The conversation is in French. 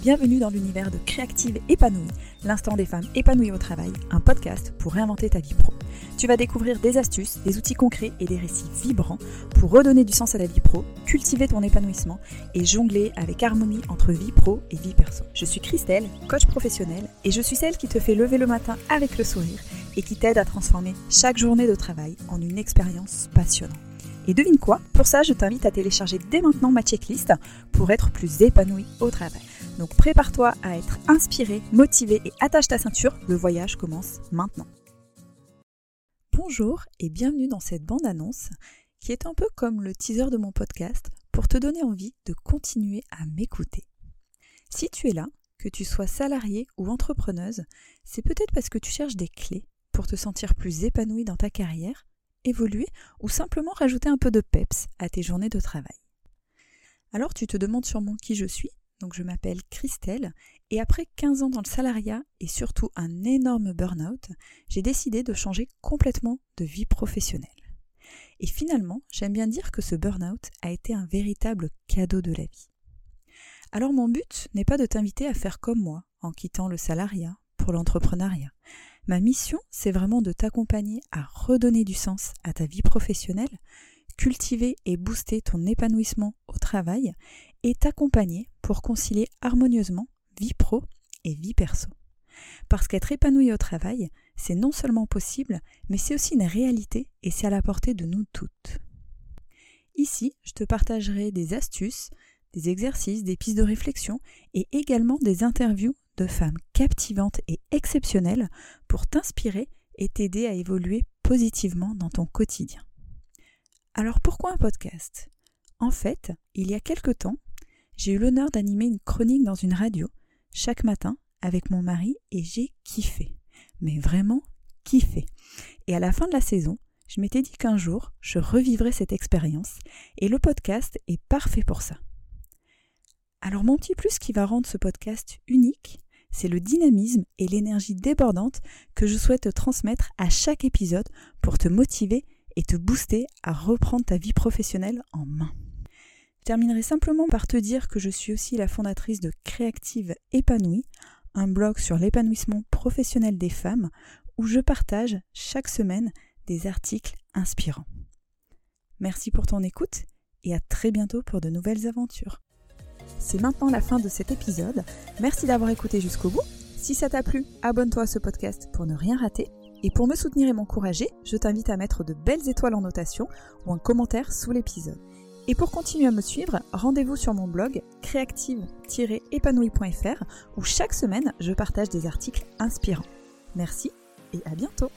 Bienvenue dans l'univers de Créative Épanouie, l'instant des femmes épanouies au travail, un podcast pour réinventer ta vie pro. Tu vas découvrir des astuces, des outils concrets et des récits vibrants pour redonner du sens à ta vie pro, cultiver ton épanouissement et jongler avec harmonie entre vie pro et vie perso. Je suis Christelle, coach professionnelle, et je suis celle qui te fait lever le matin avec le sourire et qui t'aide à transformer chaque journée de travail en une expérience passionnante. Et devine quoi? Pour ça, je t'invite à télécharger dès maintenant ma checklist pour être plus épanoui au travail. Donc prépare-toi à être inspiré, motivé et attache ta ceinture, le voyage commence maintenant. Bonjour et bienvenue dans cette bande-annonce qui est un peu comme le teaser de mon podcast pour te donner envie de continuer à m'écouter. Si tu es là, que tu sois salarié ou entrepreneuse, c'est peut-être parce que tu cherches des clés pour te sentir plus épanoui dans ta carrière, évoluer ou simplement rajouter un peu de peps à tes journées de travail. Alors tu te demandes sûrement qui je suis donc je m'appelle Christelle et après 15 ans dans le salariat et surtout un énorme burn-out, j'ai décidé de changer complètement de vie professionnelle. Et finalement, j'aime bien dire que ce burn-out a été un véritable cadeau de la vie. Alors mon but n'est pas de t'inviter à faire comme moi en quittant le salariat pour l'entrepreneuriat. Ma mission, c'est vraiment de t'accompagner à redonner du sens à ta vie professionnelle, cultiver et booster ton épanouissement au travail et t'accompagner pour concilier harmonieusement vie pro et vie perso. Parce qu'être épanoui au travail, c'est non seulement possible, mais c'est aussi une réalité et c'est à la portée de nous toutes. Ici, je te partagerai des astuces, des exercices, des pistes de réflexion et également des interviews de femmes captivantes et exceptionnelles pour t'inspirer et t'aider à évoluer positivement dans ton quotidien. Alors pourquoi un podcast? En fait, il y a quelque temps, j'ai eu l'honneur d'animer une chronique dans une radio chaque matin avec mon mari et j'ai kiffé. Mais vraiment kiffé. Et à la fin de la saison, je m'étais dit qu'un jour, je revivrais cette expérience et le podcast est parfait pour ça. Alors mon petit plus qui va rendre ce podcast unique, c'est le dynamisme et l'énergie débordante que je souhaite te transmettre à chaque épisode pour te motiver et te booster à reprendre ta vie professionnelle en main. Je terminerai simplement par te dire que je suis aussi la fondatrice de Créative Épanouie, un blog sur l'épanouissement professionnel des femmes où je partage chaque semaine des articles inspirants. Merci pour ton écoute et à très bientôt pour de nouvelles aventures. C'est maintenant la fin de cet épisode. Merci d'avoir écouté jusqu'au bout. Si ça t'a plu, abonne-toi à ce podcast pour ne rien rater. Et pour me soutenir et m'encourager, je t'invite à mettre de belles étoiles en notation ou un commentaire sous l'épisode. Et pour continuer à me suivre, rendez-vous sur mon blog créative-épanouie.fr où chaque semaine je partage des articles inspirants. Merci et à bientôt